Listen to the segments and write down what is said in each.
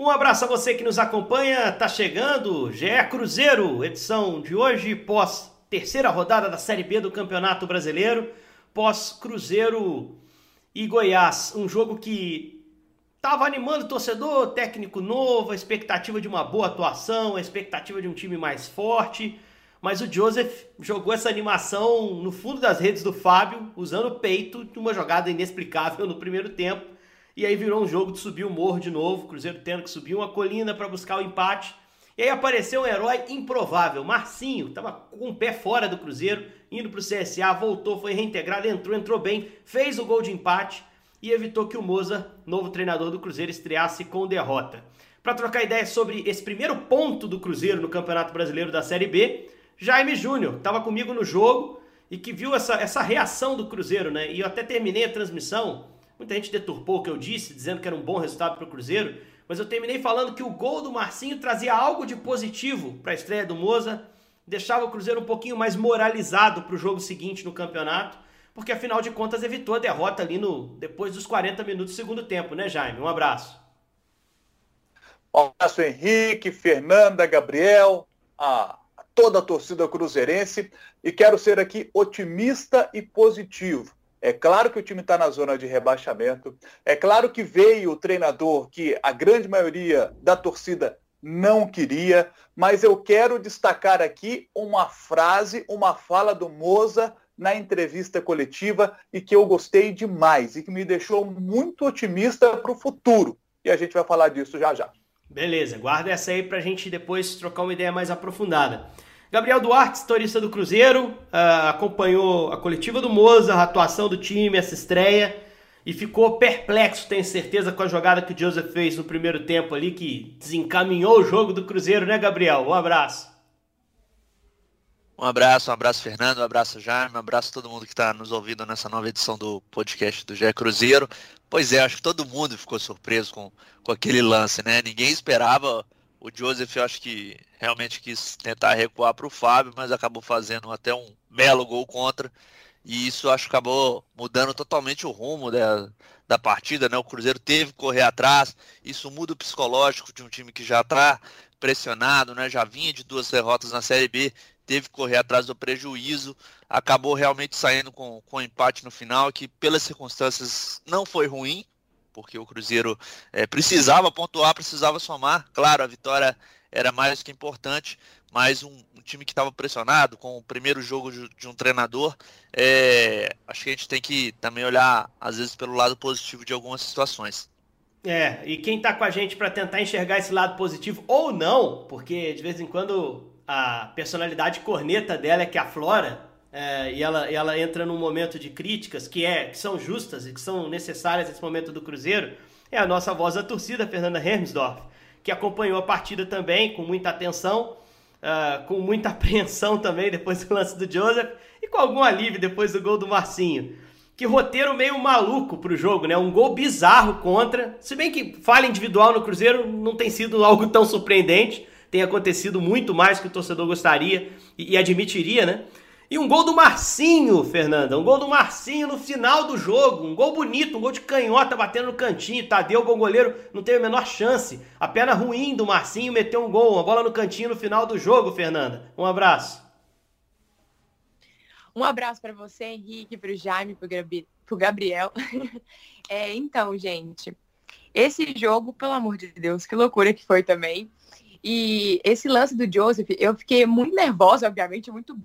Um abraço a você que nos acompanha. Tá chegando GE Cruzeiro, edição de hoje, pós terceira rodada da Série B do Campeonato Brasileiro, pós Cruzeiro e Goiás. Um jogo que tava animando o torcedor, técnico novo, a expectativa de uma boa atuação, a expectativa de um time mais forte. Mas o Joseph jogou essa animação no fundo das redes do Fábio, usando o peito de uma jogada inexplicável no primeiro tempo e aí virou um jogo de subir o morro de novo, o Cruzeiro tendo que subir uma colina para buscar o empate. E aí apareceu um herói improvável, Marcinho, estava com o pé fora do Cruzeiro, indo para o CSA, voltou, foi reintegrado, entrou, entrou bem, fez o gol de empate e evitou que o Moza, novo treinador do Cruzeiro, estreasse com derrota. Para trocar ideias sobre esse primeiro ponto do Cruzeiro no Campeonato Brasileiro da Série B, Jaime Júnior estava comigo no jogo e que viu essa, essa reação do Cruzeiro, né? E eu até terminei a transmissão Muita gente deturpou o que eu disse, dizendo que era um bom resultado para o Cruzeiro, mas eu terminei falando que o gol do Marcinho trazia algo de positivo para a estreia do Moza, deixava o Cruzeiro um pouquinho mais moralizado para o jogo seguinte no campeonato, porque afinal de contas evitou a derrota ali no depois dos 40 minutos do segundo tempo, né, Jaime? Um abraço. Um abraço, Henrique, Fernanda, Gabriel, a toda a torcida cruzeirense e quero ser aqui otimista e positivo. É claro que o time está na zona de rebaixamento. É claro que veio o treinador que a grande maioria da torcida não queria, mas eu quero destacar aqui uma frase, uma fala do Moza na entrevista coletiva e que eu gostei demais e que me deixou muito otimista para o futuro. E a gente vai falar disso já já. Beleza, guarda essa aí para a gente depois trocar uma ideia mais aprofundada. Gabriel Duarte, historista do Cruzeiro, uh, acompanhou a coletiva do Moza, a atuação do time, essa estreia, e ficou perplexo, tenho certeza, com a jogada que o Joseph fez no primeiro tempo ali, que desencaminhou o jogo do Cruzeiro, né, Gabriel? Um abraço. Um abraço, um abraço, Fernando, um abraço, Jaime, um abraço a todo mundo que está nos ouvindo nessa nova edição do podcast do Gé Cruzeiro. Pois é, acho que todo mundo ficou surpreso com, com aquele lance, né? Ninguém esperava o Joseph, eu acho que realmente quis tentar recuar para o Fábio, mas acabou fazendo até um belo gol contra. E isso acho que acabou mudando totalmente o rumo da, da partida, né? O Cruzeiro teve que correr atrás. Isso muda o psicológico de um time que já está pressionado, né? Já vinha de duas derrotas na Série B, teve que correr atrás do prejuízo. Acabou realmente saindo com, com empate no final, que pelas circunstâncias não foi ruim, porque o Cruzeiro é, precisava pontuar, precisava somar. Claro, a vitória era mais que importante, mas um, um time que estava pressionado com o primeiro jogo de, de um treinador, é, acho que a gente tem que também olhar, às vezes, pelo lado positivo de algumas situações. É, e quem está com a gente para tentar enxergar esse lado positivo ou não, porque de vez em quando a personalidade corneta dela é que aflora, é, e ela, ela entra num momento de críticas que, é, que são justas e que são necessárias nesse momento do Cruzeiro, é a nossa voz da torcida, Fernanda Hermsdorf, que acompanhou a partida também com muita atenção, uh, com muita apreensão também depois do lance do Joseph e com algum alívio depois do gol do Marcinho. Que roteiro meio maluco pro jogo, né? Um gol bizarro contra. Se bem que falha individual no Cruzeiro não tem sido algo tão surpreendente, tem acontecido muito mais que o torcedor gostaria e, e admitiria, né? E um gol do Marcinho, Fernanda. Um gol do Marcinho no final do jogo. Um gol bonito, um gol de canhota batendo no cantinho. Tadeu, bom goleiro, não teve a menor chance. A perna ruim do Marcinho meteu um gol, uma bola no cantinho no final do jogo, Fernanda. Um abraço. Um abraço para você, Henrique, para o Jaime, para o Gabriel. é, então, gente, esse jogo, pelo amor de Deus, que loucura que foi também. E esse lance do Joseph, eu fiquei muito nervosa, obviamente, muito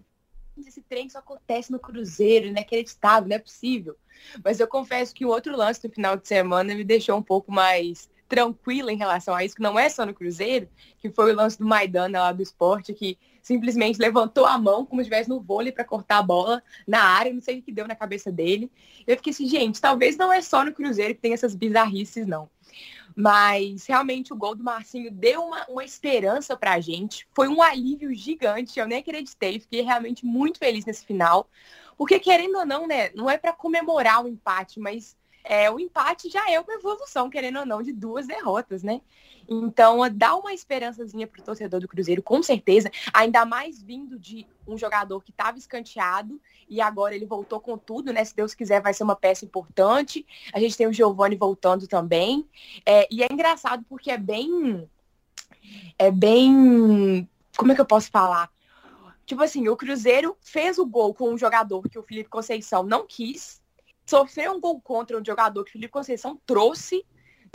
esse trem só acontece no Cruzeiro, inacreditável, não é possível. Mas eu confesso que o outro lance do final de semana me deixou um pouco mais tranquila em relação a isso, que não é só no Cruzeiro, que foi o lance do Maidana lá do esporte, que simplesmente levantou a mão como se estivesse no vôlei para cortar a bola na área, não sei o que deu na cabeça dele. Eu fiquei assim, gente, talvez não é só no Cruzeiro que tem essas bizarrices, não. Mas realmente o gol do Marcinho deu uma, uma esperança pra gente. Foi um alívio gigante. Eu nem acreditei. Fiquei realmente muito feliz nesse final. Porque, querendo ou não, né? Não é para comemorar o empate, mas é, o empate já é uma evolução, querendo ou não, de duas derrotas, né? Então, dá uma esperançazinha para o torcedor do Cruzeiro, com certeza. Ainda mais vindo de um jogador que estava escanteado e agora ele voltou com tudo, né? Se Deus quiser, vai ser uma peça importante. A gente tem o Giovani voltando também. É, e é engraçado porque é bem. É bem. Como é que eu posso falar? Tipo assim, o Cruzeiro fez o gol com um jogador que o Felipe Conceição não quis, sofreu um gol contra um jogador que o Felipe Conceição trouxe,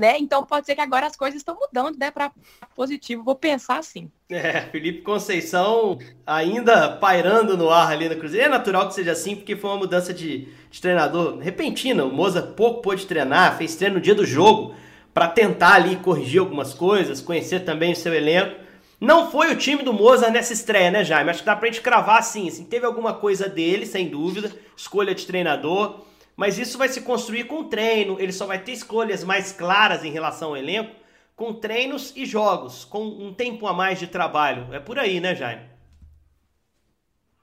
né? Então pode ser que agora as coisas estão mudando, né, para positivo. Vou pensar assim. É, Felipe Conceição ainda pairando no ar ali no Cruzeiro. É natural que seja assim, porque foi uma mudança de, de treinador repentina. O Moza pouco pôde treinar, fez treino no dia do jogo para tentar ali corrigir algumas coisas, conhecer também o seu elenco. Não foi o time do Moza nessa estreia, né, Jaime? Acho que dá pra gente cravar assim, assim. Teve alguma coisa dele, sem dúvida, escolha de treinador mas isso vai se construir com treino, ele só vai ter escolhas mais claras em relação ao elenco com treinos e jogos, com um tempo a mais de trabalho. É por aí, né, Jaime?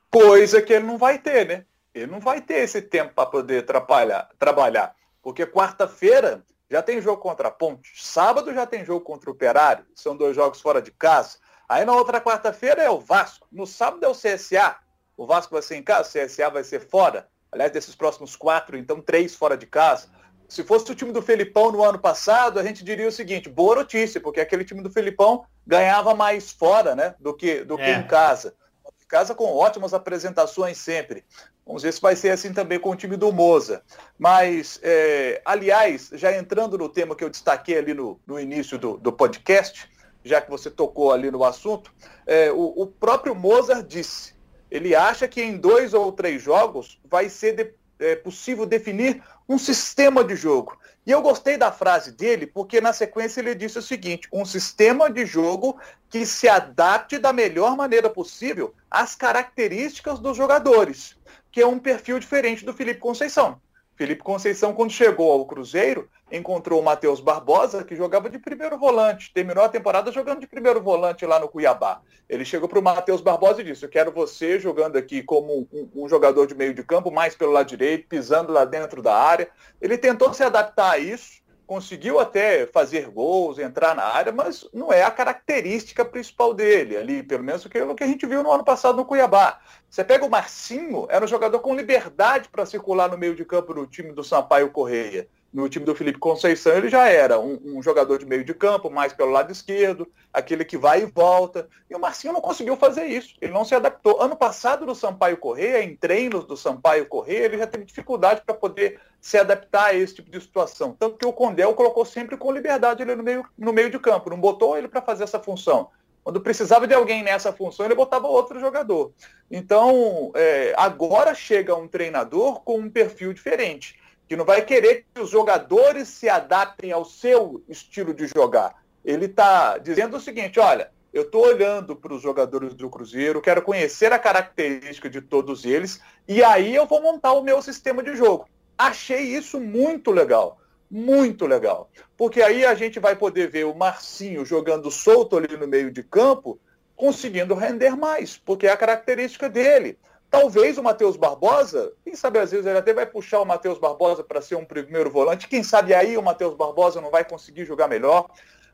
Coisa que ele não vai ter, né? Ele não vai ter esse tempo para poder trabalhar. Porque quarta-feira já tem jogo contra a Ponte, sábado já tem jogo contra o Operário, são dois jogos fora de casa. Aí na outra quarta-feira é o Vasco, no sábado é o CSA. O Vasco vai ser em casa, o CSA vai ser fora. Aliás, desses próximos quatro, então três fora de casa. Se fosse o time do Felipão no ano passado, a gente diria o seguinte: boa notícia, porque aquele time do Felipão ganhava mais fora né, do, que, do é. que em casa. Em casa com ótimas apresentações sempre. Vamos ver se vai ser assim também com o time do Moza. Mas, é, aliás, já entrando no tema que eu destaquei ali no, no início do, do podcast, já que você tocou ali no assunto, é, o, o próprio Mozart disse ele acha que em dois ou três jogos vai ser de, é, possível definir um sistema de jogo. E eu gostei da frase dele, porque na sequência ele disse o seguinte: um sistema de jogo que se adapte da melhor maneira possível às características dos jogadores, que é um perfil diferente do Felipe Conceição. Felipe Conceição, quando chegou ao Cruzeiro, encontrou o Matheus Barbosa, que jogava de primeiro volante. Terminou a temporada jogando de primeiro volante lá no Cuiabá. Ele chegou para o Matheus Barbosa e disse: Eu quero você jogando aqui como um, um, jogador de meio de campo, mais pelo lado direito, pisando lá dentro da área. Ele tentou se adaptar a isso conseguiu até fazer gols, entrar na área, mas não é a característica principal dele ali, pelo menos aquilo que a gente viu no ano passado no Cuiabá. Você pega o Marcinho, era um jogador com liberdade para circular no meio de campo no time do Sampaio Correia no time do Felipe Conceição, ele já era um, um, jogador de meio de campo, mais pelo lado esquerdo, aquele que vai e volta. E o Marcinho não conseguiu fazer isso. Ele não se adaptou. Ano passado, no Sampaio Correia, em treinos do Sampaio Correia, ele já teve dificuldade para poder se adaptar a esse tipo de situação. Tanto que o Condel colocou sempre com liberdade ele no meio, no meio de campo, não botou ele para fazer essa função. Quando precisava de alguém nessa função, ele botava outro jogador. Então, é, agora chega um treinador com um perfil diferente que não vai querer que os jogadores se adaptem ao seu estilo de jogar. Ele está dizendo o seguinte: olha, eu estou olhando para os jogadores do Cruzeiro, quero conhecer a característica de todos eles, e aí eu vou montar o meu sistema de jogo. Achei isso muito legal. Muito legal. Porque aí a gente vai poder ver o Marcinho jogando solto ali no meio de campo, conseguindo render mais, porque é a característica dele. Talvez o Matheus Barbosa, quem sabe às vezes ele até vai puxar o Matheus Barbosa para ser um primeiro volante, quem sabe aí o Matheus Barbosa não vai conseguir jogar melhor.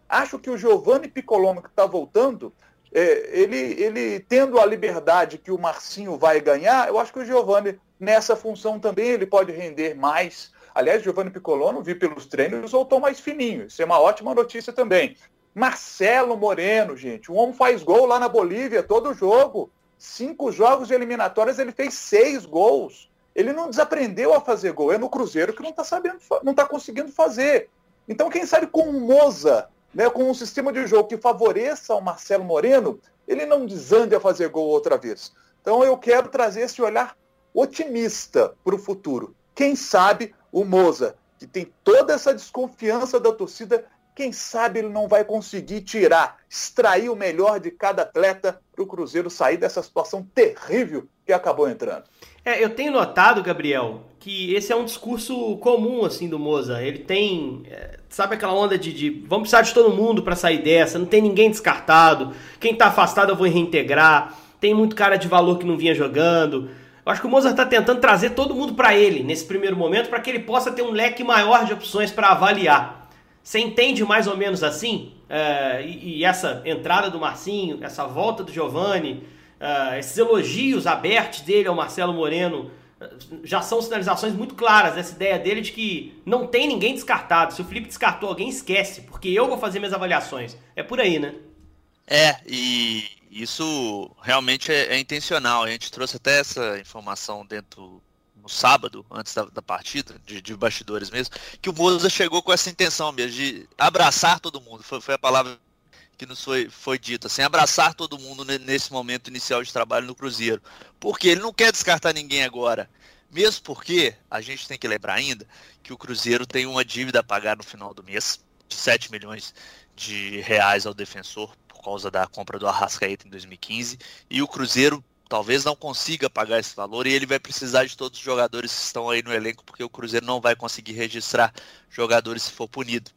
Acho que o Giovanni Piccolomo, que está voltando, é, ele, ele tendo a liberdade que o Marcinho vai ganhar, eu acho que o Giovanni, nessa função também, ele pode render mais. Aliás, Giovanni Piccolomo, vi pelos treinos, voltou mais fininho. Isso é uma ótima notícia também. Marcelo Moreno, gente, o homem faz gol lá na Bolívia todo jogo cinco jogos de eliminatórias, ele fez seis gols. Ele não desaprendeu a fazer gol. É no Cruzeiro que não está sabendo, não está conseguindo fazer. Então, quem sabe com o Moza, né, com um sistema de jogo que favoreça o Marcelo Moreno, ele não desande a fazer gol outra vez. Então, eu quero trazer esse olhar otimista para o futuro. Quem sabe o Moza, que tem toda essa desconfiança da torcida, quem sabe ele não vai conseguir tirar, extrair o melhor de cada atleta para o Cruzeiro sair dessa situação terrível que acabou entrando. É, eu tenho notado, Gabriel, que esse é um discurso comum assim do Moza. Ele tem, é, sabe aquela onda de, de vamos precisar de todo mundo para sair dessa, não tem ninguém descartado. Quem está afastado eu vou reintegrar. Tem muito cara de valor que não vinha jogando. Eu acho que o Mozart está tentando trazer todo mundo para ele nesse primeiro momento, para que ele possa ter um leque maior de opções para avaliar. Você entende mais ou menos assim? Uh, e, e, essa entrada do Marcinho, essa volta do Giovani, uh, esses elogios abertos dele ao Marcelo Moreno, uh, já são sinalizações muito claras dessa ideia dele de que não tem ninguém descartado. Se o Felipe descartou alguém, esquece, porque eu vou fazer minhas avaliações. É por aí, né? É, e isso realmente é, é, intencional. A gente trouxe até essa informação dentro no sábado, antes da, da partida, de, de, bastidores mesmo, que o Moza chegou com essa intenção mesmo, de abraçar todo mundo. Foi, foi a palavra que nos foi, foi dita, assim, abraçar todo mundo nesse momento inicial de trabalho no Cruzeiro. Porque ele não quer descartar ninguém agora. Mesmo porque a gente tem que lembrar ainda que o Cruzeiro tem uma dívida a pagar no final do mês, de 7 milhões de reais ao defensor por causa da compra do Arrascaeta em 2015, e o Cruzeiro talvez não consiga pagar esse valor e ele vai precisar de todos os jogadores que estão aí no elenco, porque o Cruzeiro não vai conseguir registrar jogadores se for punido.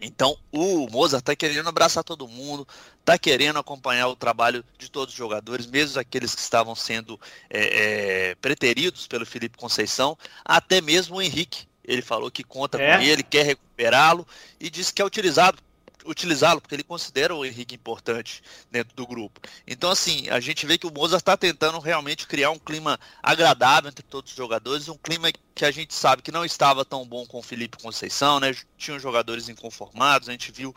Então o Mozart está querendo abraçar todo mundo, está querendo acompanhar o trabalho de todos os jogadores, mesmo aqueles que estavam sendo é, é, preteridos pelo Felipe Conceição, até mesmo o Henrique. Ele falou que conta é. com ele, quer recuperá-lo e disse que é utilizado utilizá-lo, porque ele considera o Henrique importante dentro do grupo. Então, assim, a gente vê que o Mozart está tentando realmente criar um clima agradável entre todos os jogadores, um clima que a gente sabe que não estava tão bom com o Felipe Conceição, né? Tinham jogadores inconformados, a gente viu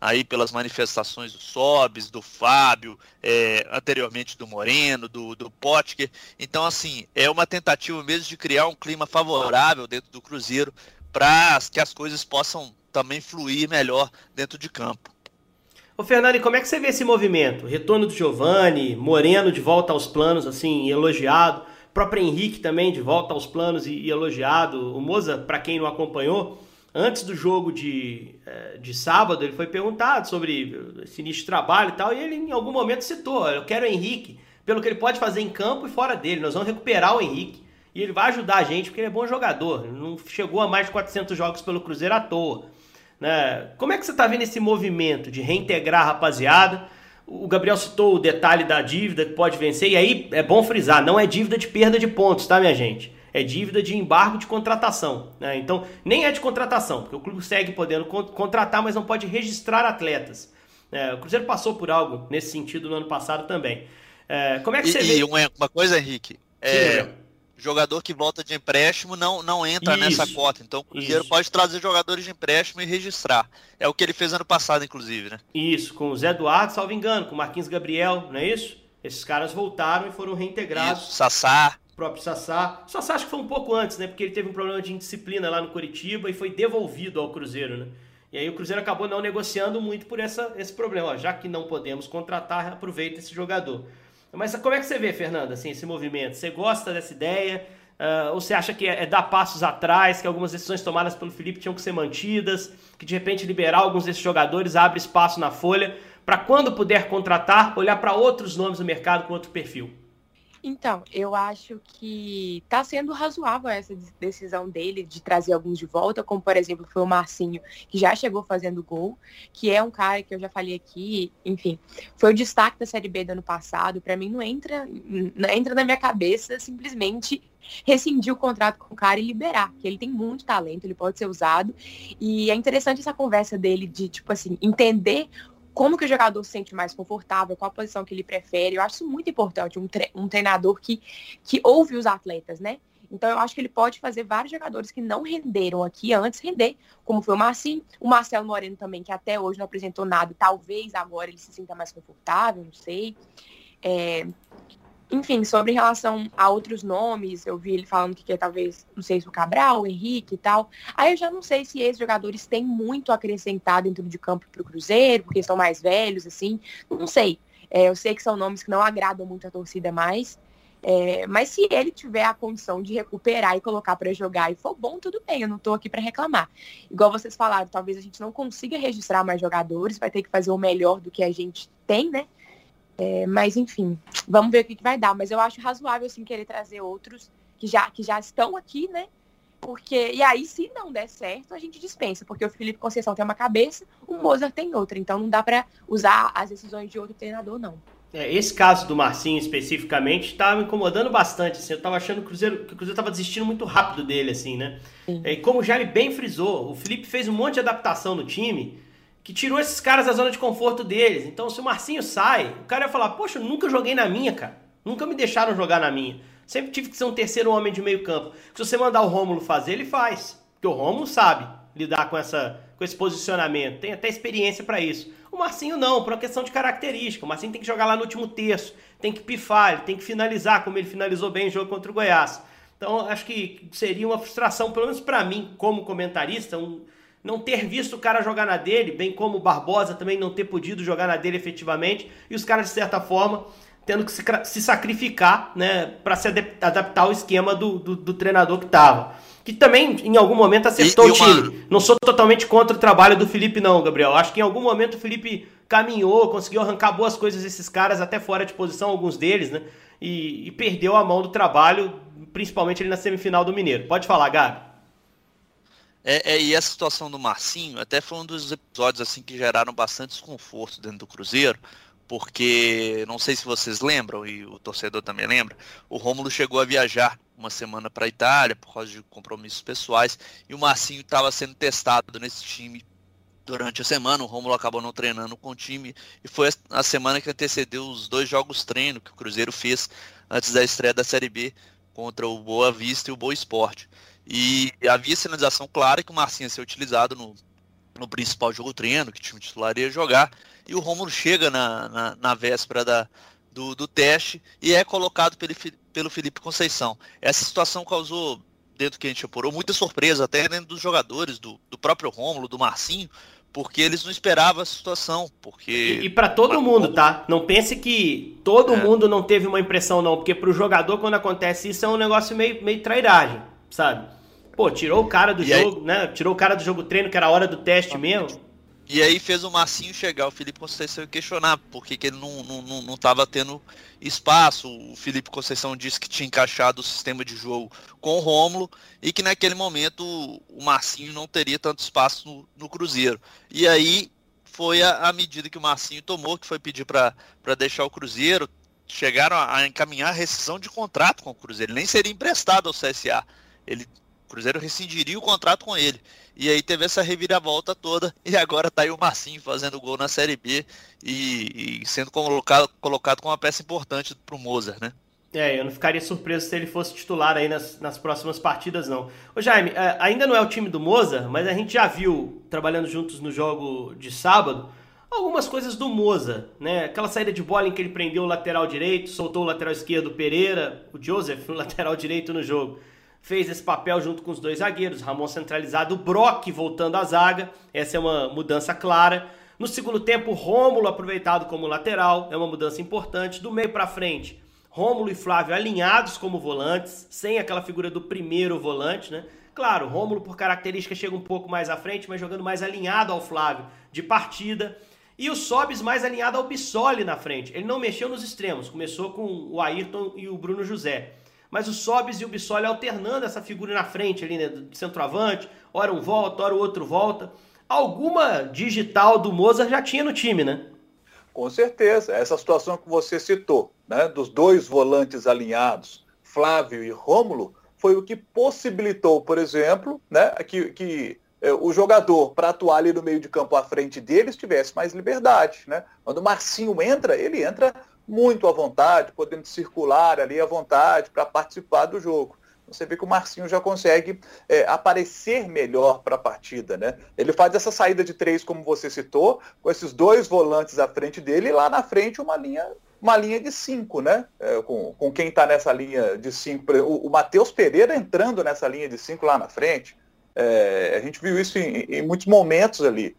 aí pelas manifestações do Sobes, do Fábio, é, anteriormente do Moreno, do, do Potker. Então, assim, é uma tentativa mesmo de criar um clima favorável dentro do Cruzeiro para que as coisas possam também fluir melhor dentro de campo. Ô Fernando, como é que você vê esse movimento? Retorno do Giovani, Moreno de volta aos planos, assim, elogiado. Próprio Henrique também de volta aos planos e, e elogiado. O Moza, para quem não acompanhou, antes do jogo de, eh, de sábado, ele foi perguntado sobre esse início de trabalho e tal, e ele em algum momento citou: eu quero o Henrique, pelo que ele pode fazer em campo e fora dele. Nós vamos recuperar o Henrique. E ele vai ajudar a gente, porque ele é bom jogador. Não chegou a mais de 400 jogos pelo Cruzeiro à toa. Né? Como é que você está vendo esse movimento de reintegrar a rapaziada? O Gabriel citou o detalhe da dívida que pode vencer, e aí é bom frisar, não é dívida de perda de pontos, tá, minha gente? É dívida de embargo de contratação. Né? Então, nem é de contratação, porque o clube segue podendo contratar, mas não pode registrar atletas. É, o Cruzeiro passou por algo nesse sentido no ano passado também. É, como é que e, você vê? E uma, uma coisa, Henrique, é, jogador que volta de empréstimo não, não entra isso, nessa cota. Então o Cruzeiro isso. pode trazer jogadores de empréstimo e registrar. É o que ele fez ano passado, inclusive, né? Isso, com o Zé Eduardo, salvo engano, com o Marquinhos Gabriel, não é isso? Esses caras voltaram e foram reintegrados. Isso, Sassá. O próprio Sassá. O Sassá acho que foi um pouco antes, né? Porque ele teve um problema de indisciplina lá no Curitiba e foi devolvido ao Cruzeiro, né? E aí o Cruzeiro acabou não negociando muito por essa, esse problema. Ó, já que não podemos contratar, aproveita esse jogador. Mas como é que você vê, Fernando, assim, esse movimento? Você gosta dessa ideia? Uh, ou você acha que é, é, dar passos atrás, que algumas decisões tomadas pelo Felipe tinham que ser mantidas, que de repente liberar alguns desses jogadores abre espaço na folha para quando puder contratar, olhar para outros nomes no mercado com outro perfil? Então, eu acho que está sendo razoável essa decisão dele de trazer alguns de volta, como por exemplo foi o Marcinho, que já chegou fazendo gol, que é um cara que eu já falei aqui, enfim, foi o destaque da Série B do ano passado. Para mim não entra, não entra na minha cabeça simplesmente rescindir o contrato com o cara e liberar, que ele tem muito talento, ele pode ser usado. E é interessante essa conversa dele de, tipo assim, entender como que o jogador se sente mais confortável, qual a posição que ele prefere. Eu acho isso muito importante, um, tre um treinador que, que ouve os atletas, né? Então eu acho que ele pode fazer vários jogadores que não renderam aqui antes render, como foi o Marcinho, o Marcelo Moreno também, que até hoje não apresentou nada, talvez agora ele se sinta mais confortável, não sei. É, enfim, sobre relação a outros nomes, eu vi ele falando que quer talvez, não sei se o Cabral, o Henrique e tal. Aí eu já não sei se esses jogadores têm muito a acrescentar dentro de campo para o Cruzeiro, porque são mais velhos, assim. Não sei. É, eu sei que são nomes que não agradam muito a torcida mais. É, mas se ele tiver a condição de recuperar e colocar para jogar e for bom, tudo bem, eu não estou aqui para reclamar. Igual vocês falaram, talvez a gente não consiga registrar mais jogadores, vai ter que fazer o melhor do que a gente tem, né? É, mas enfim, vamos ver o que, que vai dar. Mas eu acho razoável assim querer trazer outros que já, que já estão aqui, né? Porque, e aí, se não der certo, a gente dispensa, porque o Felipe Conceição tem uma cabeça, o Mozart tem outra. Então não dá para usar as decisões de outro treinador, não. É, esse caso do Marcinho especificamente estava me incomodando bastante. Assim, eu estava achando que o Cruzeiro, que o Cruzeiro estava desistindo muito rápido dele, assim, né? É, e como o Jaime bem frisou, o Felipe fez um monte de adaptação no time que tirou esses caras da zona de conforto deles. Então, se o Marcinho sai, o cara ia falar: Poxa, nunca joguei na minha, cara. Nunca me deixaram jogar na minha. Sempre tive que ser um terceiro homem de meio campo. Se você mandar o Rômulo fazer, ele faz. Porque o Rômulo sabe lidar com, essa, com esse posicionamento. Tem até experiência para isso. O Marcinho não, por uma questão de característica. O Marcinho tem que jogar lá no último terço, tem que pifar, ele tem que finalizar, como ele finalizou bem o jogo contra o Goiás. Então, acho que seria uma frustração, pelo menos para mim, como comentarista, um, não ter visto o cara jogar na dele, bem como o Barbosa também não ter podido jogar na dele efetivamente, e os caras, de certa forma, tendo que se, se sacrificar né, para se adaptar ao esquema do, do, do treinador que estava que também em algum momento acertou e, uma... o time. Não sou totalmente contra o trabalho do Felipe, não, Gabriel. Acho que em algum momento o Felipe caminhou, conseguiu arrancar boas coisas desses caras, até fora de posição, alguns deles, né? E, e perdeu a mão do trabalho, principalmente ali na semifinal do Mineiro. Pode falar, Gabi. É, é, e essa situação do Marcinho até foi um dos episódios assim que geraram bastante desconforto dentro do Cruzeiro, porque não sei se vocês lembram, e o torcedor também lembra, o Rômulo chegou a viajar uma semana para a Itália por causa de compromissos pessoais, e o Marcinho estava sendo testado nesse time durante a semana. O Rômulo acabou não treinando com o time, e foi a semana que antecedeu os dois jogos treino que o Cruzeiro fez antes da estreia da Série B contra o Boa Vista e o Boa Esporte. E havia sinalização clara que o Marcinho ia ser utilizado no, no principal jogo treino, que o time titular ia jogar, e o Romulo chega na, na, na véspera da, do, do, teste e é colocado pelo, pelo Felipe Conceição. Essa situação causou, dentro que a gente apurou, muita surpresa, até dentro dos jogadores, do, do próprio Rômulo, do Marcinho, porque eles não esperavam a situação, porque... E, e para todo mundo, tá? Não pense que todo é. mundo não teve uma impressão, não, porque pro jogador, quando acontece isso, é um negócio meio, meio trairagem, sabe? Pô, tirou o cara do e jogo, aí... né? Tirou o cara do jogo treino, que era a hora do teste mesmo. E aí fez o Marcinho chegar, o Felipe Conceição questionar por que, que ele não, não, não, não tava tendo espaço. O Felipe Conceição disse que tinha encaixado o sistema de jogo com o Rômulo e que naquele momento o Marcinho não teria tanto espaço no, no Cruzeiro. E aí foi a, a, medida que o Marcinho tomou, que foi pedir para deixar o Cruzeiro. Chegaram a, a encaminhar a rescisão de contrato com o Cruzeiro. Ele nem seria emprestado ao CSA. Ele Cruzeiro rescindiria o contrato com ele. E aí teve essa reviravolta toda. E agora tá aí o Marcinho fazendo gol na Série B e, e sendo colocado, colocado como uma peça importante pro Mozart, né? É, eu não ficaria surpreso se ele fosse titular aí nas, nas próximas partidas, não. Ô Jaime, é, ainda não é o time do Mozart, mas a gente já viu, trabalhando juntos no jogo de sábado, algumas coisas do Moza, né? Aquela saída de bola em que ele prendeu o lateral direito, soltou o lateral esquerdo Pereira, o Joseph no lateral direito no jogo fez esse papel junto com os dois zagueiros, Ramon centralizado, Brock voltando à zaga, essa é uma mudança clara. No segundo tempo, Rômulo aproveitado como lateral, é uma mudança importante. Do meio para frente, Rômulo e Flávio alinhados como volantes, sem aquela figura do primeiro volante, né? Claro, Rômulo por característica chega um pouco mais à frente, mas jogando mais alinhado ao Flávio de partida. E o Sobis mais alinhado ao Bissoli na frente. Ele não mexeu nos extremos, começou com o Ayrton e o Bruno José mas o Sobis e o Bissoli alternando essa figura na frente ali, né, do centroavante, ora um volta, ora o outro volta. Alguma digital do Mozart já tinha no time, né? Com certeza. Essa situação que você citou, né, dos dois volantes alinhados, Flávio e Rômulo, foi o que possibilitou, por exemplo, né, que, que é, o jogador, para atuar ali no meio de campo à frente deles, tivesse mais liberdade. Né? Quando o Marcinho entra, ele entra muito à vontade, podendo circular ali à vontade para participar do jogo. Você vê que o Marcinho já consegue é, aparecer melhor para a partida, né? Ele faz essa saída de três, como você citou, com esses dois volantes à frente dele e lá na frente uma linha, uma linha de cinco, né? É, com, com quem está nessa linha de cinco. O, o Matheus Pereira entrando nessa linha de cinco lá na frente. É, a gente viu isso em, em muitos momentos ali.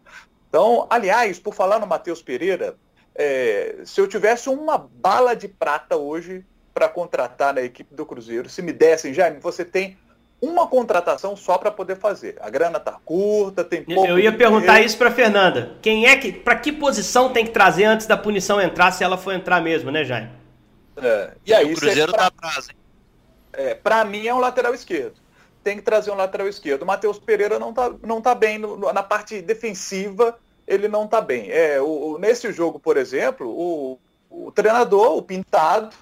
Então, aliás, por falar no Matheus Pereira, é, se eu tivesse uma bala de prata hoje para contratar na equipe do Cruzeiro, se me dessem, Jaime, você tem uma contratação só para poder fazer. A grana tá curta, tem pouco. Eu ia perguntar isso para Fernanda. Quem é que, para que posição tem que trazer antes da punição entrar, se ela for entrar mesmo, né, Jaime? É, e aí, o Cruzeiro tá atrás, hein? É, para mim é um lateral esquerdo. Tem que trazer um lateral esquerdo. O Matheus Pereira não tá, não tá bem no, na parte defensiva ele não está bem. É, o, nesse jogo, por exemplo, o, o treinador, o Pintado,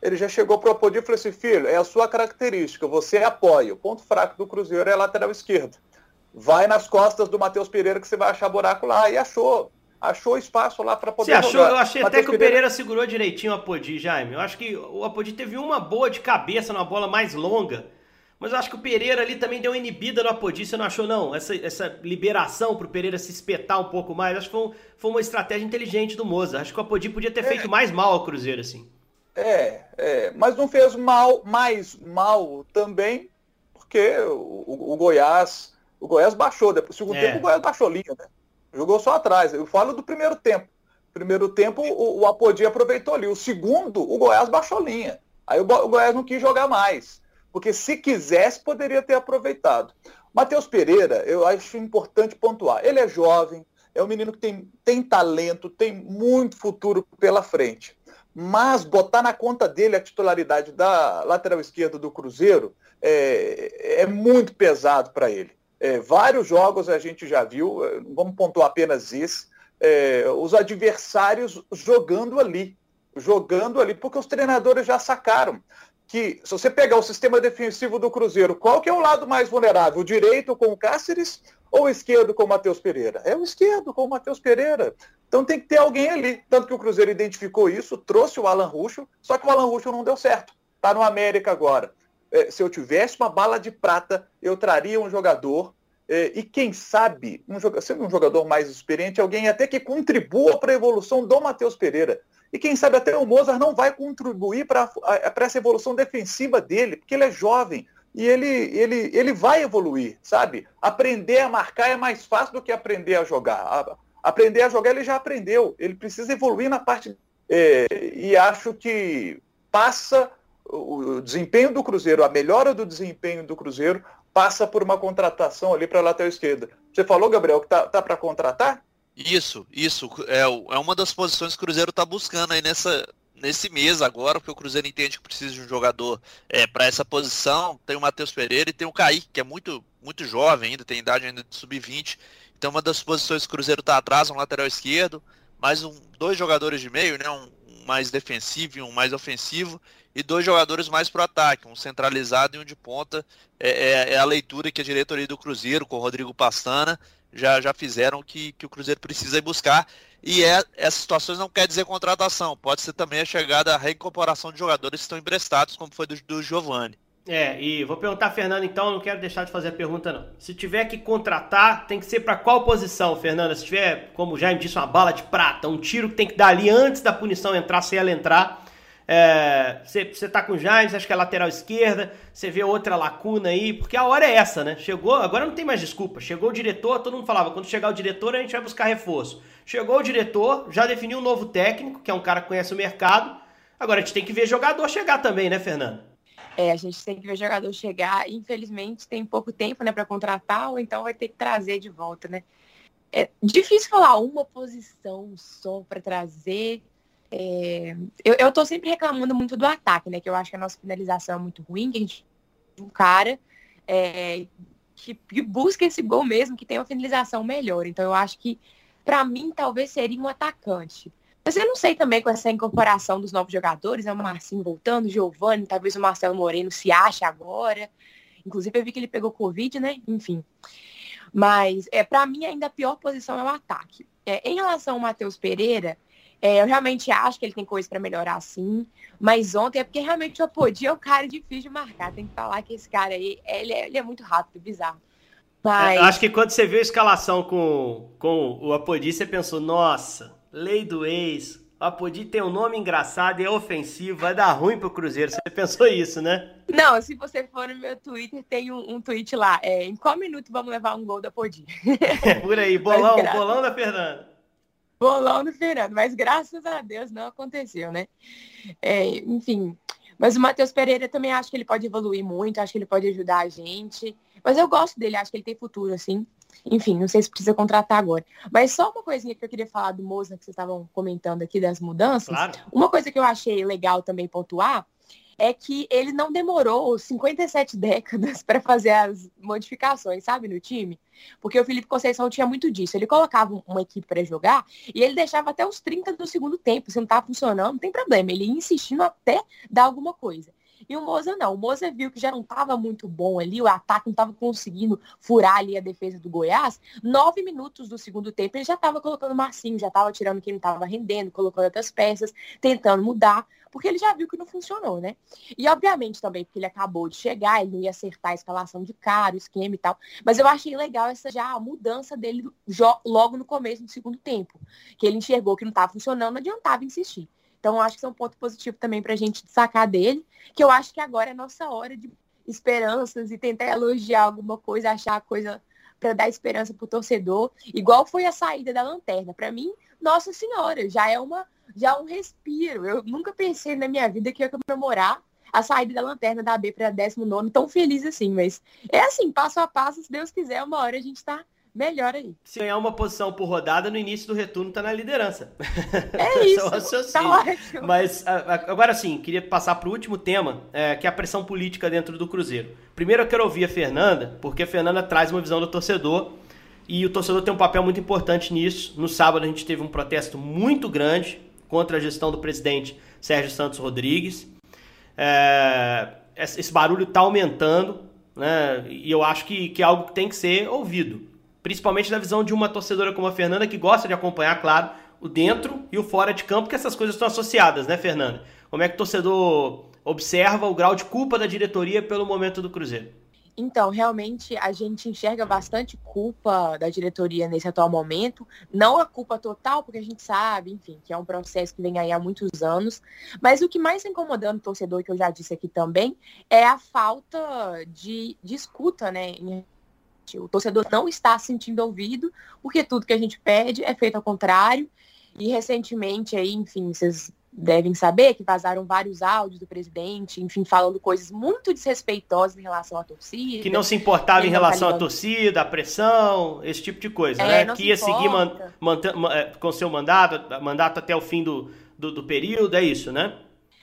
ele já chegou para o Apodi e falou assim, filho, é a sua característica, você apoia. O ponto fraco do Cruzeiro é a lateral esquerda. Vai nas costas do Matheus Pereira que você vai achar buraco lá. E achou. Achou espaço lá para poder Você achou? Jogar. Eu achei Mateus até que Pereira... o Pereira segurou direitinho o Apodi, Jaime. Eu acho que o Apodi teve uma boa de cabeça numa bola mais longa. Mas eu acho que o Pereira ali também deu uma inibida no Apodi. Você não achou, não? Essa, essa liberação para o Pereira se espetar um pouco mais. Acho que foi, um, foi uma estratégia inteligente do Moza. Acho que o Apodi podia ter é. feito mais mal ao Cruzeiro, assim. É, é, mas não fez mal, mais mal também, porque o, o, o Goiás, o Goiás baixou. Depois, segundo é. tempo, o Goiás baixou linha, né? Jogou só atrás. Eu falo do primeiro tempo. Primeiro tempo, o, o Apodi aproveitou ali. O segundo, o Goiás baixou linha. Aí o, o Goiás não quis jogar mais. Porque se quisesse, poderia ter aproveitado. Matheus Pereira, eu acho importante pontuar. Ele é jovem, é um menino que tem, tem talento, tem muito futuro pela frente mas botar na conta dele a titularidade da lateral esquerda do Cruzeiro é, é muito pesado para ele. É, vários jogos a gente já viu, é, vamos pontuar apenas isso, é, os adversários jogando ali, jogando ali, porque os treinadores já sacaram que se você pegar o sistema defensivo do Cruzeiro, qual que é o lado mais vulnerável? O direito com o Cáceres ou o esquerdo com o Matheus Pereira? É o esquerdo com o Matheus Pereira. Então tem que ter alguém ali. Tanto que o Cruzeiro identificou isso, trouxe o Alan Ruxo, só que o Alan Ruxo não deu certo. Está no América agora. É, se eu tivesse uma bala de prata, eu traria um jogador é, e quem sabe, um jogador, sendo um jogador mais experiente, alguém até que contribua para a evolução do Matheus Pereira. E quem sabe até o Mozart não vai contribuir para essa evolução defensiva dele, porque ele é jovem e ele, ele, ele vai evoluir, sabe? Aprender a marcar é mais fácil do que aprender a jogar. Aprender a jogar ele já aprendeu, ele precisa evoluir na parte. É, e acho que passa o desempenho do Cruzeiro, a melhora do desempenho do Cruzeiro, passa por uma contratação ali para a lateral esquerda. Você falou, Gabriel, que tá, tá para contratar? Isso, isso. É, é uma das posições que o Cruzeiro está buscando aí nessa, nesse mês agora, porque o Cruzeiro entende que precisa de um jogador é, para essa posição. Tem o Matheus Pereira e tem o Kaique, que é muito, muito jovem ainda, tem idade ainda de sub-20. Então uma das posições que o Cruzeiro está atrás, um lateral esquerdo, mais um, dois jogadores de meio, né? Um, um mais defensivo e um mais ofensivo, e dois jogadores mais para o ataque, um centralizado e um de ponta. É, é, é, a leitura que a diretoria do Cruzeiro, com o Rodrigo Pastana, já, já fizeram que, que o Cruzeiro precisa ir buscar. E é, essas situações não quer dizer contratação, pode ser também a chegada, a reincorporação de jogadores que estão emprestados, como foi do, do Giovanni. É, e vou perguntar, Fernando, então, não quero deixar de fazer a pergunta, não. Se tiver que contratar, tem que ser para qual posição, Fernanda? Se tiver, como já me disse, uma bala de prata, um tiro que tem que dar ali antes da punição entrar, se ela entrar. É, você, você tá com o Jaime, acho que é lateral esquerda, você vê outra lacuna aí, porque a hora é essa, né? Chegou, agora não tem mais desculpa. Chegou o diretor, todo mundo falava, quando chegar o diretor, a gente vai buscar reforço. Chegou o diretor, já definiu um novo técnico, que é um cara que conhece o mercado. Agora a gente tem que ver jogador chegar também, né, Fernando? É, a gente tem que ver jogador chegar. Infelizmente, tem pouco tempo né, para contratar, ou então vai ter que trazer de volta, né? É difícil falar uma posição só para trazer. É, eu, eu tô sempre reclamando muito do ataque, né? Que eu acho que a nossa finalização é muito ruim, que a gente um cara é, que, que, busca esse gol mesmo, que tem uma finalização melhor. Então eu acho que, para mim, talvez seria um atacante. Mas eu não sei também com essa incorporação dos novos jogadores, é o Marcinho voltando, o Giovanni, talvez o Marcelo Moreno se ache agora. Inclusive eu vi que ele pegou Covid, né? Enfim. Mas é, para mim ainda a pior posição é o ataque. É, em relação ao Matheus Pereira, é, eu realmente acho que ele tem coisa para melhorar sim. Mas ontem é porque realmente o Apodi é o cara difícil de marcar. Tem que falar que esse cara aí, ele é, ele é muito rápido, bizarro. Mas... É, acho que quando você viu a escalação com, com o Apodi, você pensou, nossa, Lei do ex. O Apodi tem um nome engraçado e é ofensivo, vai dar ruim pro Cruzeiro. Você pensou isso, né? Não, se você for no meu Twitter, tem um, um tweet lá. É, em qual minuto vamos levar um gol da Apodi? É, por aí, bolão, bolão da Fernanda. Bolão do Fernando, mas graças a Deus não aconteceu, né? É, enfim, mas o Matheus Pereira também acho que ele pode evoluir muito, acho que ele pode ajudar a gente. Mas eu gosto dele, acho que ele tem futuro, assim. Enfim, não sei se precisa contratar agora. Mas só uma coisinha que eu queria falar do Moza, que vocês estavam comentando aqui das mudanças. Claro. Uma coisa que eu achei legal também pontuar é que ele não demorou 57 décadas para fazer as modificações, sabe, no time. Porque o Felipe Conceição tinha muito disso. Ele colocava uma equipe para jogar e ele deixava até os 30 do segundo tempo. Se não estava funcionando, não tem problema. Ele ia insistindo até dar alguma coisa. E o Moza não. O Moza viu que já não estava muito bom ali, o ataque não estava conseguindo furar ali a defesa do Goiás. Nove minutos do segundo tempo, ele já estava colocando o Marcinho, já estava tirando quem não estava rendendo, colocando outras peças, tentando mudar, porque ele já viu que não funcionou, né? E obviamente também porque ele acabou de chegar, ele não ia acertar a escalação de cara, o esquema e tal. Mas eu achei legal essa já mudança dele logo no começo do segundo tempo. Que ele enxergou que não estava funcionando, não adiantava insistir. Então, acho que é um ponto positivo também para a gente sacar dele, que eu acho que agora é nossa hora de esperanças e tentar elogiar alguma coisa, achar coisa para dar esperança para o torcedor, igual foi a saída da lanterna. Para mim, nossa senhora, já é uma já é um respiro. Eu nunca pensei na minha vida que ia comemorar a saída da lanterna da B para 19 tão feliz assim, mas é assim, passo a passo, se Deus quiser, uma hora a gente está melhor aí. Se ganhar uma posição por rodada, no início do retorno tá na liderança. É isso, tá ótimo. Mas agora sim, queria passar para o último tema, é, que é a pressão política dentro do Cruzeiro. Primeiro eu quero ouvir a Fernanda, porque a Fernanda traz uma visão do torcedor e o torcedor tem um papel muito importante nisso. No sábado a gente teve um protesto muito grande contra a gestão do presidente Sérgio Santos Rodrigues. É, esse barulho está aumentando, né? E eu acho que, que é algo que tem que ser ouvido principalmente na visão de uma torcedora como a Fernanda, que gosta de acompanhar, claro, o dentro e o fora de campo, que essas coisas estão associadas, né, Fernanda? Como é que o torcedor observa o grau de culpa da diretoria pelo momento do Cruzeiro? Então, realmente, a gente enxerga bastante culpa da diretoria nesse atual momento. Não a culpa total, porque a gente sabe, enfim, que é um processo que vem aí há muitos anos. Mas o que mais está incomodando o torcedor, que eu já disse aqui também, é a falta de, de escuta, né, em o torcedor não está se sentindo ouvido, porque tudo que a gente pede é feito ao contrário. E recentemente aí, enfim, vocês devem saber que vazaram vários áudios do presidente, enfim, falando coisas muito desrespeitosas em relação à torcida. Que não se importava em relação à torcida, à pressão, esse tipo de coisa, é, né? Que ia seguir man, man, é, com seu mandato, mandato até o fim do, do, do período, é isso, né?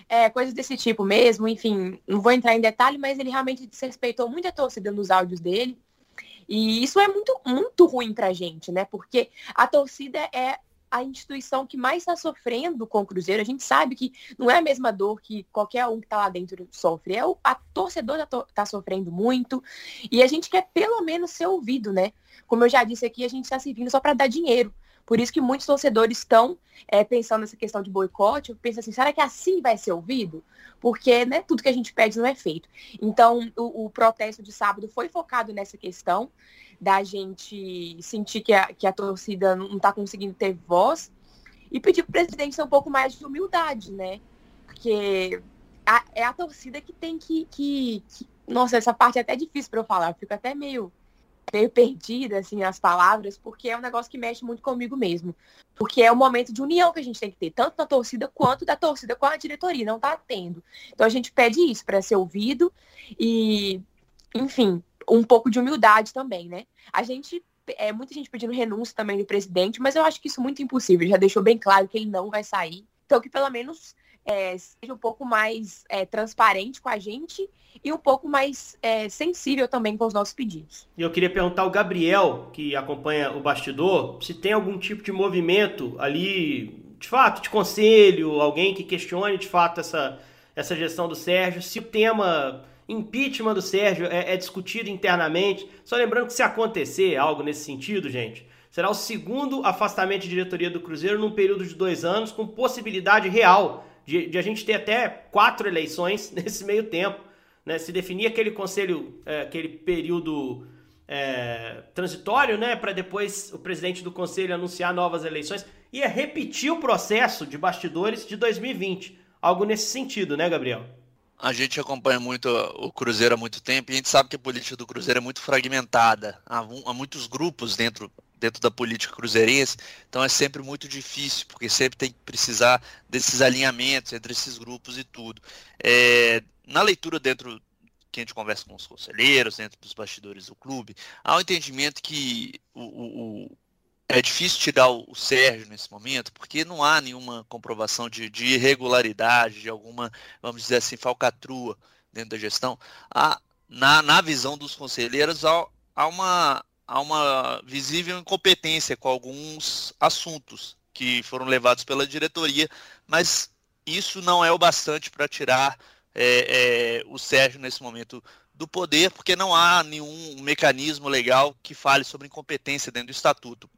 É, coisas desse tipo mesmo, enfim, não vou entrar em detalhe, mas ele realmente desrespeitou muito a torcida nos áudios dele. E isso é muito, muito ruim pra gente, né? Porque a torcida é a instituição que mais está sofrendo com o Cruzeiro. A gente sabe que não é a mesma dor que qualquer um que está lá dentro sofre. É o, a torcedora está tá sofrendo muito. E a gente quer pelo menos ser ouvido, né? Como eu já disse aqui, a gente está servindo só para dar dinheiro. Por isso que muitos torcedores estão é, pensando nessa questão de boicote. Eu penso assim, será que assim vai ser ouvido? Porque né, tudo que a gente pede não é feito. Então, o, o protesto de sábado foi focado nessa questão da gente sentir que a, que a torcida não está conseguindo ter voz e pedir para o presidente ter um pouco mais de humildade, né? Porque a, é a torcida que tem que, que, que, Nossa, essa parte é até difícil para eu falar, eu fico até meio meio perdida, assim, as palavras, porque é um negócio que mexe muito comigo mesmo. Porque é um momento de união que a gente tem que ter, tanto da torcida quanto da torcida com a diretoria, não tá tendo. Então a gente pede isso para ser ouvido e, enfim, um pouco de humildade também, né? A gente é muita gente pedindo renúncia também do presidente, mas eu acho que isso é muito impossível. Ele já deixou bem claro que ele não vai sair. Então que pelo menos é, seja um pouco mais é, transparente com a gente e um pouco mais é, sensível também com os nossos pedidos. E eu queria perguntar ao Gabriel, que acompanha o bastidor, se tem algum tipo de movimento ali, de fato, de conselho, alguém que questione de fato essa, essa gestão do Sérgio, se o tema impeachment do Sérgio é, é discutido internamente. Só lembrando que se acontecer algo nesse sentido, gente, será o segundo afastamento de diretoria do Cruzeiro num período de dois anos, com possibilidade real de, de a gente ter até quatro eleições nesse meio tempo. Né? Se definir aquele conselho, é, aquele período é, transitório, né, para depois o presidente do conselho anunciar novas eleições, ia repetir o processo de bastidores de 2020. Algo nesse sentido, né, Gabriel? A gente acompanha muito o Cruzeiro há muito tempo e a gente sabe que a política do Cruzeiro é muito fragmentada. Há, há muitos grupos dentro dentro da política cruzeirense, então é sempre muito difícil, porque sempre tem que precisar desses alinhamentos entre esses grupos e tudo. É, na leitura dentro que a gente conversa com os conselheiros, dentro dos bastidores do clube, há o um entendimento que o, o, é difícil tirar o, o, Sérgio nesse momento, porque não há nenhuma comprovação de, de, irregularidade, de alguma, vamos dizer assim, falcatrua dentro da gestão. Há, na, na visão dos conselheiros, há, há, uma, há uma visível incompetência com alguns assuntos que foram levados pela diretoria, mas isso não é o bastante para tirar é, é, o Sérgio nesse momento do poder, porque não há nenhum mecanismo legal que fale sobre incompetência dentro do estatuto.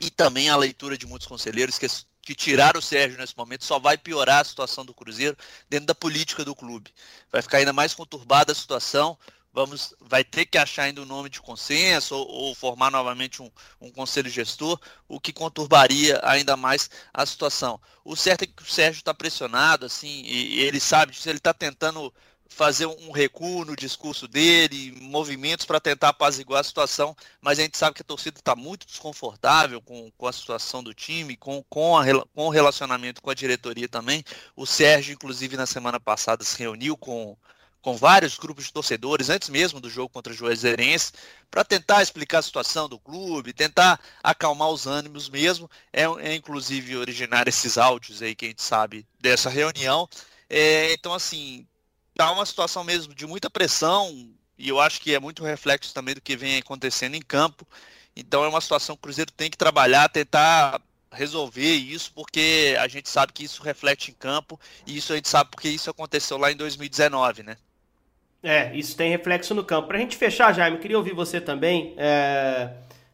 E também a leitura de muitos conselheiros que, que tiraram o Sérgio nesse momento só vai piorar a situação do Cruzeiro dentro da política do clube. Vai ficar ainda mais conturbada a situação. Vamos, vai ter que achar ainda um nome de consenso ou, ou formar novamente um, um, conselho gestor, o que conturbaria ainda mais a situação. O certo é que o Sérgio está pressionado, assim, e, e ele sabe disso, ele está tentando fazer um recuo no discurso dele, movimentos para tentar apaziguar a situação, mas a gente sabe que a torcida está muito desconfortável com, com a situação do time, com, com, a, com o relacionamento com a diretoria também. O Sérgio, inclusive, na semana passada se reuniu com, com vários grupos de torcedores, antes mesmo do jogo contra o Juazeirense, para tentar explicar a situação do clube, tentar acalmar os ânimos mesmo. É, é inclusive originar esses áudios aí que a gente sabe dessa reunião. É, então, assim, tá uma situação mesmo de muita pressão, e eu acho que é muito reflexo também do que vem acontecendo em campo. Então é uma situação que o Cruzeiro tem que trabalhar, tentar resolver isso, porque a gente sabe que isso reflete em campo, e isso a gente sabe porque isso aconteceu lá em 2019, né? É, isso tem reflexo no campo. Para a gente fechar, Jaime, queria ouvir você também, é,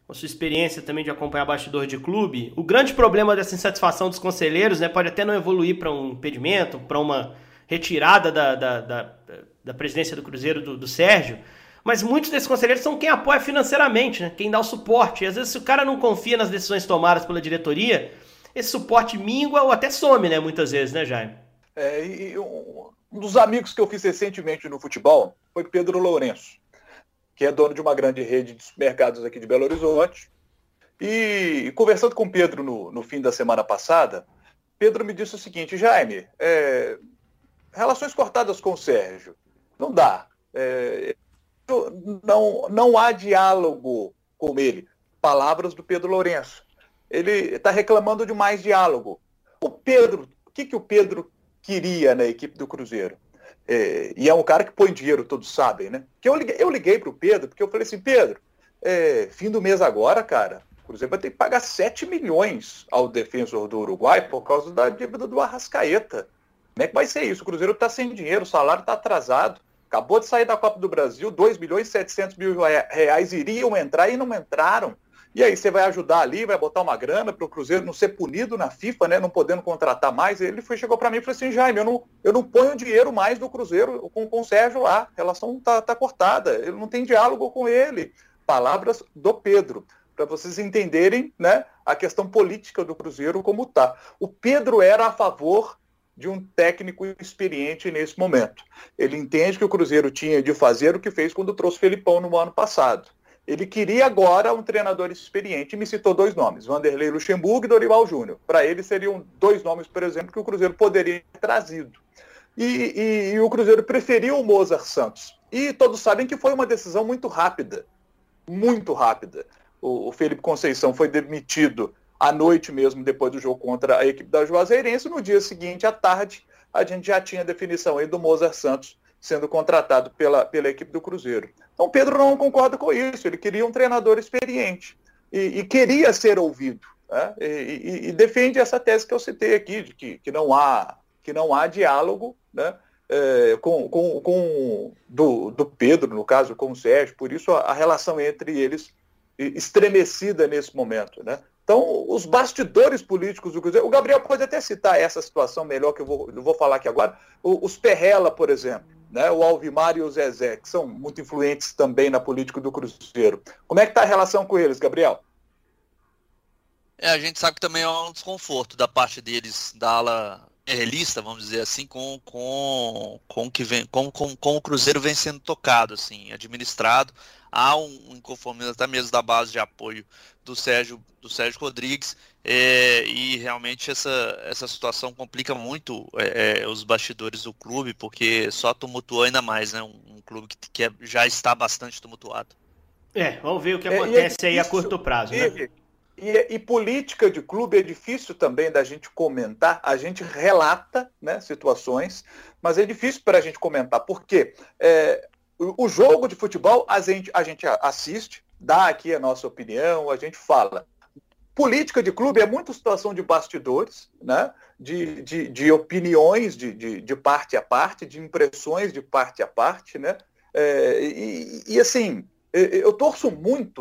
a sua experiência também de acompanhar bastidor de clube. O grande problema dessa insatisfação dos conselheiros, né, pode até não evoluir para um impedimento, para uma retirada da, da, da, da presidência do Cruzeiro do, do, Sérgio, mas muitos desses conselheiros são quem apoia financeiramente, né? quem dá o suporte. E às vezes, se o cara não confia nas decisões tomadas pela diretoria, esse suporte mingua ou até some, né? Muitas vezes, né, Jaime? É, e um dos amigos que eu fiz recentemente no futebol foi Pedro Lourenço, que é dono de uma grande rede de mercados aqui de Belo Horizonte. E conversando com Pedro no, no fim da semana passada, Pedro me disse o seguinte, Jaime, é, relações cortadas com o Sérgio. Não dá. É, não, não há diálogo com ele. Palavras do Pedro Lourenço. Ele está reclamando de mais diálogo. O Pedro, o que, que o Pedro queria na equipe do Cruzeiro? É, e é um cara que põe dinheiro, todos sabem, né? Que eu liguei, eu liguei para o Pedro, porque eu falei assim, Pedro, é, fim do mês agora, cara, o Cruzeiro vai ter que pagar 7 milhões ao defensor do Uruguai por causa da dívida do Arrascaeta. Como é que vai ser isso? O Cruzeiro está sem dinheiro, o salário está atrasado. Acabou de sair da Copa do Brasil, 2 milhões e 700 mil reais iriam entrar e não entraram. E aí você vai ajudar ali, vai botar uma grana para o Cruzeiro não ser punido na FIFA, né? Não podendo contratar mais. Ele foi, chegou para mim e falou assim, Jaime, eu não, eu não ponho dinheiro mais no Cruzeiro com, com o Sérgio lá. A relação está tá cortada. Ele não tem diálogo com ele. Palavras do Pedro para vocês entenderem né, a questão política do Cruzeiro como está. O Pedro era a favor de um técnico experiente nesse momento. Ele entende que o Cruzeiro tinha de fazer o que fez quando trouxe o Felipão no ano passado. Ele queria agora um treinador experiente e me citou dois nomes, Vanderlei Luxemburgo e Dorival Júnior. Para ele seriam dois nomes, por exemplo, que o Cruzeiro poderia ter trazido. E, e, e o Cruzeiro preferiu o Mozart Santos. E todos sabem que foi uma decisão muito rápida. Muito rápida. O, o Felipe Conceição foi demitido à noite mesmo, depois do jogo contra a equipe da Juazeirense. No dia seguinte, à tarde, a gente já tinha definição aí do Mozart Santos sendo contratado pela, pela equipe do Cruzeiro. Então, Pedro não concorda com isso. Ele queria um treinador experiente e, e queria ser ouvido. Né? E, e, e, defende essa tese que eu citei aqui, de que, que, não, há, que não há diálogo né? É, com, com, com do, do, Pedro, no caso, com o Sérgio. Por isso, a, a relação entre eles estremecida nesse momento. Né? Então, os bastidores políticos do Cruzeiro. O Gabriel pode até citar essa situação melhor que eu vou, eu vou falar aqui agora. O, os Perrela, por exemplo, né? o Alvimar e o Zezé, que são muito influentes também na política do Cruzeiro. Como é que está a relação com eles, Gabriel? É, a gente sabe que também é um desconforto da parte deles, da ala realista, vamos dizer assim, com, com, com, que vem, com, com, com o Cruzeiro vem sendo tocado, assim, administrado há um inconformismo até mesmo da base de apoio do Sérgio, do Sérgio Rodrigues, é, e realmente essa, essa situação complica muito é, é os bastidores do clube, porque só tumultuou ainda mais, né? Um, um clube que, que é, já está bastante tumultuado. É, vamos ver o que acontece aí a curto prazo, né? E, e, política de clube é difícil também da gente comentar. A gente relata né, situações, mas é difícil para a gente comentar. Porque é, o, o, jogo de futebol a gente, a gente assiste, dá aqui a nossa opinião, a gente fala. Política de clube é muita situação de bastidores, né? de, de, de opiniões de, de, de, parte a parte, de impressões de parte a parte. Né? É, e, e, assim, eu torço muito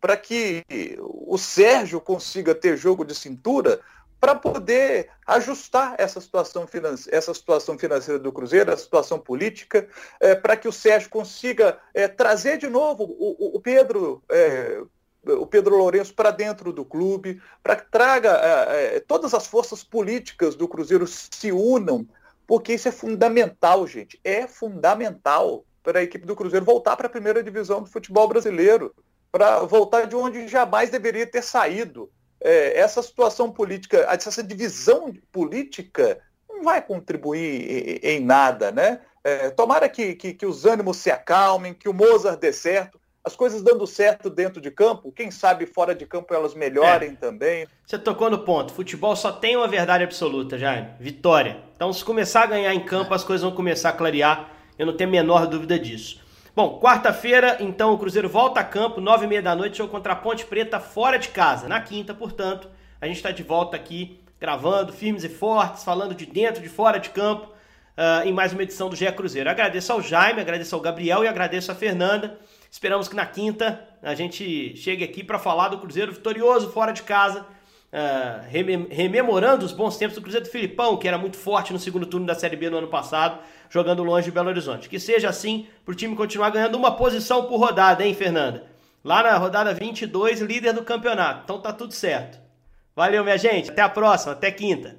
para que o Sérgio consiga ter jogo de cintura para poder ajustar essa situação, financeira, essa situação financeira do Cruzeiro, a situação política, é, para que o Sérgio consiga é, trazer de novo o, o Pedro. É, o Pedro Lourenço para dentro do clube, para que traga todas as forças políticas do Cruzeiro se unam, porque isso é fundamental, gente. É fundamental para a equipe do Cruzeiro voltar para a primeira divisão do futebol brasileiro, para voltar de onde jamais deveria ter saído é, essa situação política, essa divisão política não vai contribuir em, em nada, né? É, tomara que, que, que, os ânimos se acalmem, que o Mozart dê certo, as coisas dando certo dentro de campo, quem sabe fora de campo elas melhorem é. também. Você tocou no ponto, futebol só tem uma verdade absoluta, Jaime, vitória. Então se começar a ganhar em campo, as coisas vão começar a clarear, eu não tenho a menor dúvida disso. Bom, quarta-feira, então, o Cruzeiro volta a campo, nove e meia da noite, jogo contra a Ponte Preta, fora de casa. Na quinta, portanto, a gente está de volta aqui, gravando, firmes e fortes, falando de dentro, de fora de campo, uh, em mais uma edição do GE Cruzeiro. Agradeço ao Jaime, agradeço ao Gabriel e agradeço a Fernanda. Esperamos que na quinta a gente chegue aqui para falar do Cruzeiro vitorioso fora de casa, uh, rememorando os bons tempos do Cruzeiro do Filipão, que era muito forte no segundo turno da Série B no ano passado jogando longe de Belo Horizonte. Que seja assim para o time continuar ganhando uma posição por rodada, hein, Fernanda? Lá na rodada 22, líder do campeonato. Então tá tudo certo. Valeu, minha gente. Até a próxima. Até quinta.